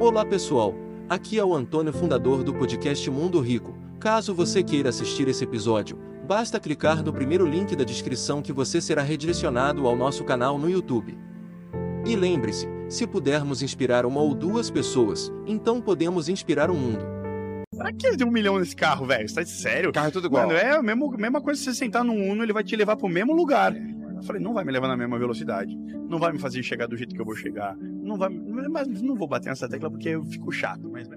Olá pessoal, aqui é o Antônio, fundador do podcast Mundo Rico. Caso você queira assistir esse episódio, basta clicar no primeiro link da descrição que você será redirecionado ao nosso canal no YouTube. E lembre-se, se pudermos inspirar uma ou duas pessoas, então podemos inspirar o mundo. Pra que deu um milhão nesse carro, velho? Você tá de sério? O carro é tudo igual. Mano, é a mesma, mesma coisa se você sentar num Uno, ele vai te levar pro mesmo lugar. Eu falei, não vai me levar na mesma velocidade. Não vai me fazer chegar do jeito que eu vou chegar. Não vai. Mas não vou bater nessa tecla porque eu fico chato, mas.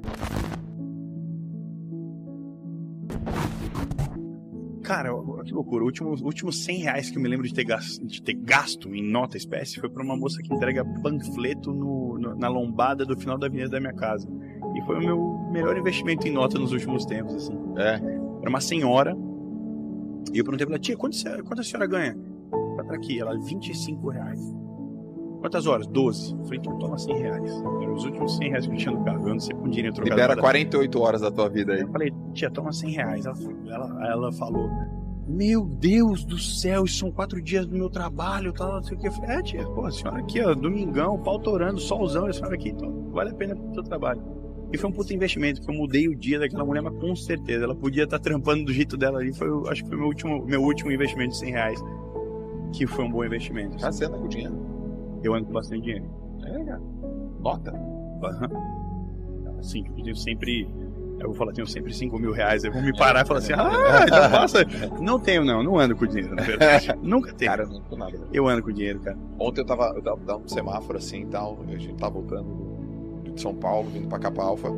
Cara, que loucura. Últimos últimos 100 reais que eu me lembro de ter gasto, de ter gasto em nota espécie foi pra uma moça que entrega panfleto no, no, na lombada do final da avenida da minha casa. E foi o meu melhor investimento em nota nos últimos tempos, assim. É. Era uma senhora. E eu perguntei pra ela, tia, quanto, quanto a senhora ganha? Aqui, ela, 25 reais. Quantas horas? 12. Eu falei, então toma 100 reais. Eram os últimos 100 reais que eu tinha no carro. Eu não sei com dinheiro trocado. Libera 48 horas da tua vida aí. Eu falei, tia, toma 100 reais. Ela, ela, ela falou, meu Deus do céu, isso são quatro dias do meu trabalho, tal, não sei o que. Eu falei, é, tia, pô, a senhora aqui, ó, domingão, pau torando, solzão, a senhora aqui, então vale a pena pro seu trabalho. E foi um puto investimento, que eu mudei o dia daquela mulher, mas com certeza. Ela podia estar trampando do jeito dela ali. Foi, acho que foi meu último, meu último investimento de 100 reais. Que foi um bom investimento. Você anda com dinheiro? Eu ando com bastante dinheiro. É, cara. Nota? Assim, eu sempre. Eu vou falar, tenho sempre 5 mil reais. Aí vão me parar e falar assim: ah, então passa. Não tenho, não. Não ando com dinheiro, na verdade. Nunca tenho. Cara, eu não tô nada. Eu ando com dinheiro, cara. Ontem eu tava, eu tava dando um semáforo assim e tal. A gente tava voltando de São Paulo, vindo pra Capa Alfa.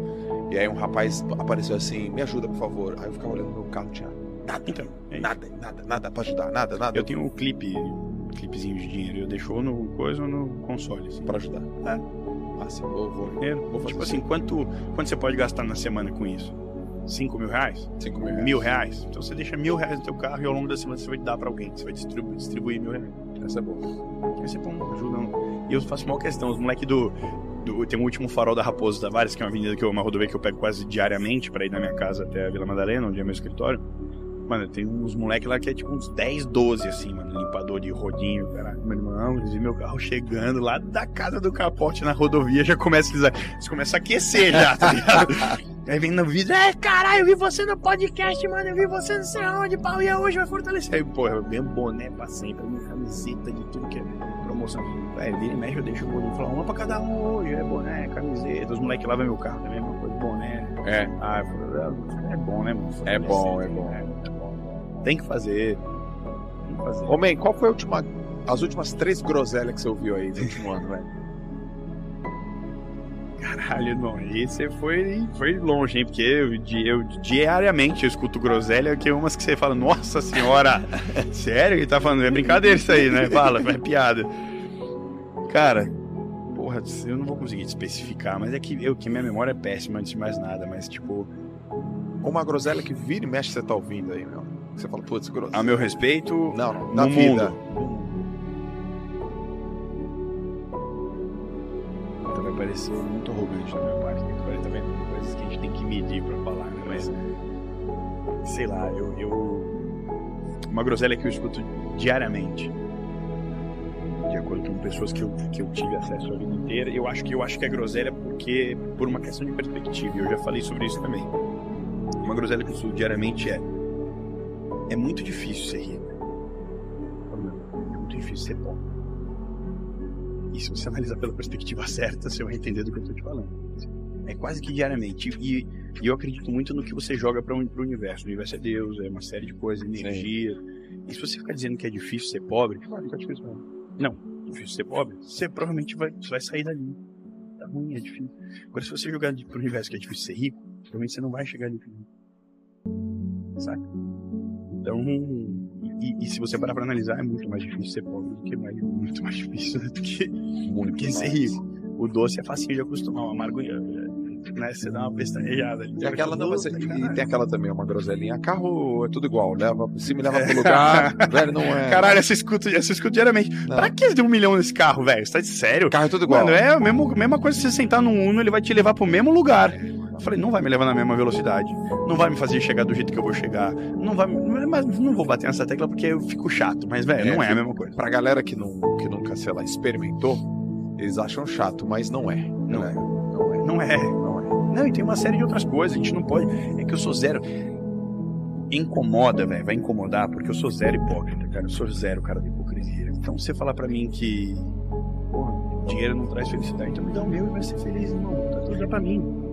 E aí um rapaz apareceu assim: me ajuda, por favor. Aí eu ficava olhando meu carro, tinha nada. Então, é nada, nada, nada pra ajudar, nada, nada. Eu tenho um clipe, um clipezinho de dinheiro. Eu deixo no coisa ou no console, assim. Pra ajudar. É. Ah, sim, vou, vou, vou fazer Tipo assim, quanto, quanto você pode gastar na semana com isso? 5 mil reais? 5 mil reais. Mil reais? Então você deixa mil reais no teu carro e ao longo da semana você vai dar pra alguém. Você vai distribuir, distribuir mil reais. Essa é boa. Aí você põe, ajuda. E eu faço mal questão. Os moleques do, do. Tem o último farol da Raposo Tavares, que é uma avenida que eu, uma rodovia que eu pego quase diariamente pra ir da minha casa até a Vila Madalena, onde é meu escritório. Mano, tem uns moleques lá que é tipo uns 10, 12, assim, mano. Limpador de rodinho, caralho. Meu irmão, eles viram meu carro chegando lá da casa do capote na rodovia, já começa a, eles começam a aquecer já, tá ligado? Aí vem no vídeo, é, caralho, eu vi você no podcast, mano, eu vi você não sei aonde, pau, e hoje vai fortalecer. Aí, porra, eu ganho boné pra sempre, minha camiseta de tudo que é promoção. É, vira e mexe, eu deixo o boné, falar uma pra cada um hoje, é boné, camiseta. Os moleques lavam meu carro também, mesma coisa, boné. É. Ah, eu falo, é bom, né, mano? É bom, é bom. É, é bom. Tem que fazer. Tem que fazer. Ô, man, qual foi a última, as últimas três groselhas que você ouviu aí no último ano, velho? Caralho, irmão, esse foi, foi longe, hein? Porque eu, eu diariamente eu escuto groselha, que é umas que você fala, nossa senhora, sério que tá falando? É brincadeira isso aí, né? Fala, é piada. Cara, porra, eu não vou conseguir te especificar, mas é que, eu, que minha memória é péssima antes de mais nada, mas tipo, Uma groselha que vira e mexe você tá ouvindo aí, meu. Que Você fala, putz, groselha. a meu respeito, Não, não, na vida. mundo. Então vai parecer muito arrogante da minha parte, né? Vai também coisas que a gente tem que medir pra falar, né? Mas, sei lá, eu, eu... Uma groselha que eu escuto diariamente, de acordo com pessoas que eu, que eu tive acesso a vida inteira, eu acho que eu acho que é groselha porque por uma questão de perspectiva, e eu já falei sobre isso também. Uma groselha que eu escuto diariamente é é muito difícil ser rico. É muito difícil ser pobre. E se você analisar pela perspectiva certa, você vai entender do que eu estou te falando. É quase que diariamente. E, e eu acredito muito no que você joga para o universo. O universo é Deus, é uma série de coisas, energia. E se você ficar dizendo que é difícil ser pobre, claro, fica difícil mesmo. Não, é difícil ser pobre, você provavelmente vai, você vai sair dali. Tá ruim, é difícil. Agora, se você jogar para o universo que é difícil ser rico, provavelmente você não vai chegar ali. Saca? Então, e, e se você parar pra analisar, é muito mais difícil ser pobre do que mais, muito mais difícil do que, do que ser rico. O doce é facinho de acostumar, o amargo né, você dá uma pestanejada ali. E aquela não, você, e tem aquela também, uma groselinha. Carro é tudo igual, leva, se me leva pro lugar, velho, não é. Caralho, essa escuta, essa escuta diariamente. Não. Pra que deu um milhão nesse carro, velho? Você tá de sério? Carro é tudo igual. Mano, é a mesma, mesma coisa se você sentar num Uno, ele vai te levar pro mesmo lugar. Eu falei, não vai me levar na mesma velocidade. Não vai me fazer chegar do jeito que eu vou chegar. Não vai. Mas não vou bater nessa tecla porque eu fico chato. Mas, velho, É, não é a mesma coisa. Pra galera que, não, que nunca, sei lá, experimentou, eles acham chato, mas não é. Não é. Não é. Não não é. Não, é. não, e tem uma série de outras coisas, a gente não pode. É que eu sou zero. Incomoda, velho, vai incomodar, porque eu sou zero hipócrita, cara. Eu sou zero cara de hipocrisia. Então você falar pra mim que porra, dinheiro não traz felicidade, então me dá o meu e vai ser feliz, irmão. Tá tudo pra mim.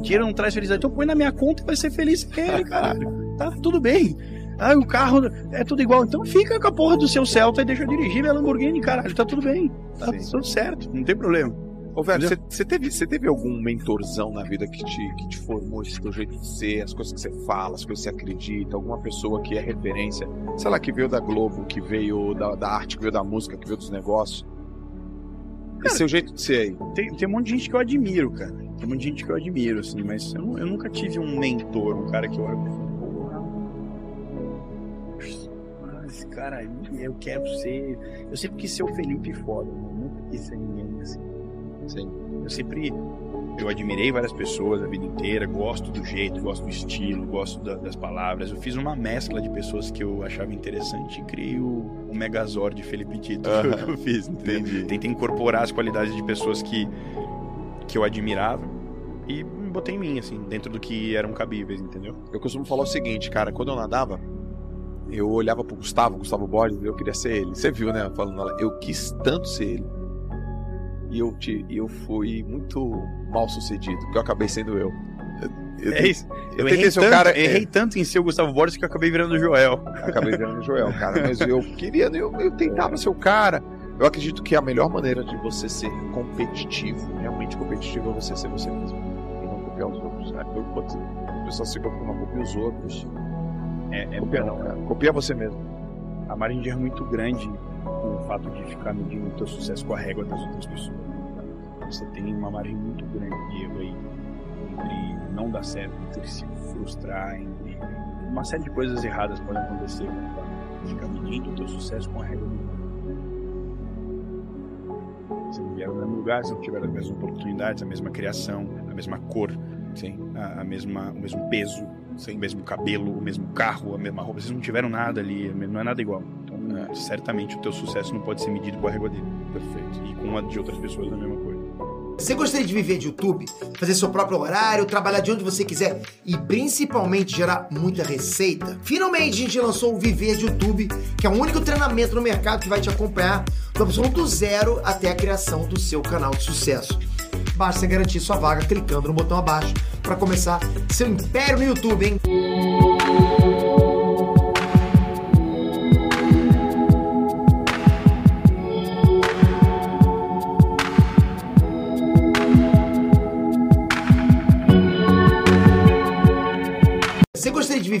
Dinheiro não traz felicidade, então põe na minha conta e vai ser feliz ele, caralho. Tá tudo bem. Ah, o carro é tudo igual. Então fica com a porra do seu Celta e deixa eu dirigir minha Lamborghini, caralho. Tá tudo bem. Tá Sim. tudo certo. Não tem problema. Ô, velho, você teve, teve algum mentorzão na vida que te, que te formou esse teu jeito de ser, as coisas que você fala, as coisas que você acredita, alguma pessoa que é referência, sei lá, que veio da Globo, que veio da, da arte, que veio da música, que veio dos negócios? Cara, esse seu jeito de ser aí? Tem, tem um monte de gente que eu admiro, cara. Tem um monte de gente que eu admiro, assim, mas eu, eu nunca tive um mentor, um cara que eu olho esse cara aí, eu quero ser. Eu sempre quis ser o Felipe foda, nunca quis ser ninguém assim. Sim. Eu sempre. Eu admirei várias pessoas a vida inteira, gosto do jeito, gosto do estilo, gosto da, das palavras. Eu fiz uma mescla de pessoas que eu achava interessante e criei o, o Megazord de Felipe Tito, uh -huh. que eu fiz. Entendi. Tentei incorporar as qualidades de pessoas que, que eu admirava e botei em mim, assim, dentro do que eram cabíveis, entendeu? Eu costumo falar o seguinte, cara, quando eu nadava, eu olhava pro Gustavo, Gustavo Borges, eu queria ser ele. Você viu, né? Falando lá, eu quis tanto ser ele. E eu, te, eu fui muito mal sucedido, porque eu acabei sendo eu. Eu, é isso. Eu, eu errei, tanto, cara, errei tanto em ser o Gustavo Borges que eu acabei virando o Joel. Acabei virando o Joel, cara. Mas eu queria, eu, eu tentava ser o cara. Eu acredito que a melhor maneira de você ser competitivo, realmente competitivo, é você ser você mesmo. E não copiar os outros. Né? O pessoal se copia, não copia os outros é, é copia não, cara. Copia você mesmo. A margem de erro é muito grande com o fato de ficar medindo o teu sucesso com a régua das outras pessoas. Você tem uma margem muito grande de erro aí entre não dar certo, entre se frustrar, entre uma série de coisas erradas podem acontecer quando ficar medindo o teu sucesso com a régua do Você não vier no mesmo lugar, se não tiver as mesmas oportunidades, a mesma criação, a mesma cor, sim, a, a mesma, o mesmo peso, sem o mesmo cabelo, o mesmo carro, a mesma roupa, vocês não tiveram nada ali, não é nada igual. Então, é. certamente o teu sucesso não pode ser medido com a régua dele. Perfeito. E com a de outras pessoas é a mesma coisa. Você gostaria de viver de YouTube, fazer seu próprio horário, trabalhar de onde você quiser e principalmente gerar muita receita? Finalmente a gente lançou o Viver de YouTube, que é o único treinamento no mercado que vai te acompanhar do absoluto zero até a criação do seu canal de sucesso. Basta garantir sua vaga clicando no botão abaixo para começar seu império no YouTube, hein?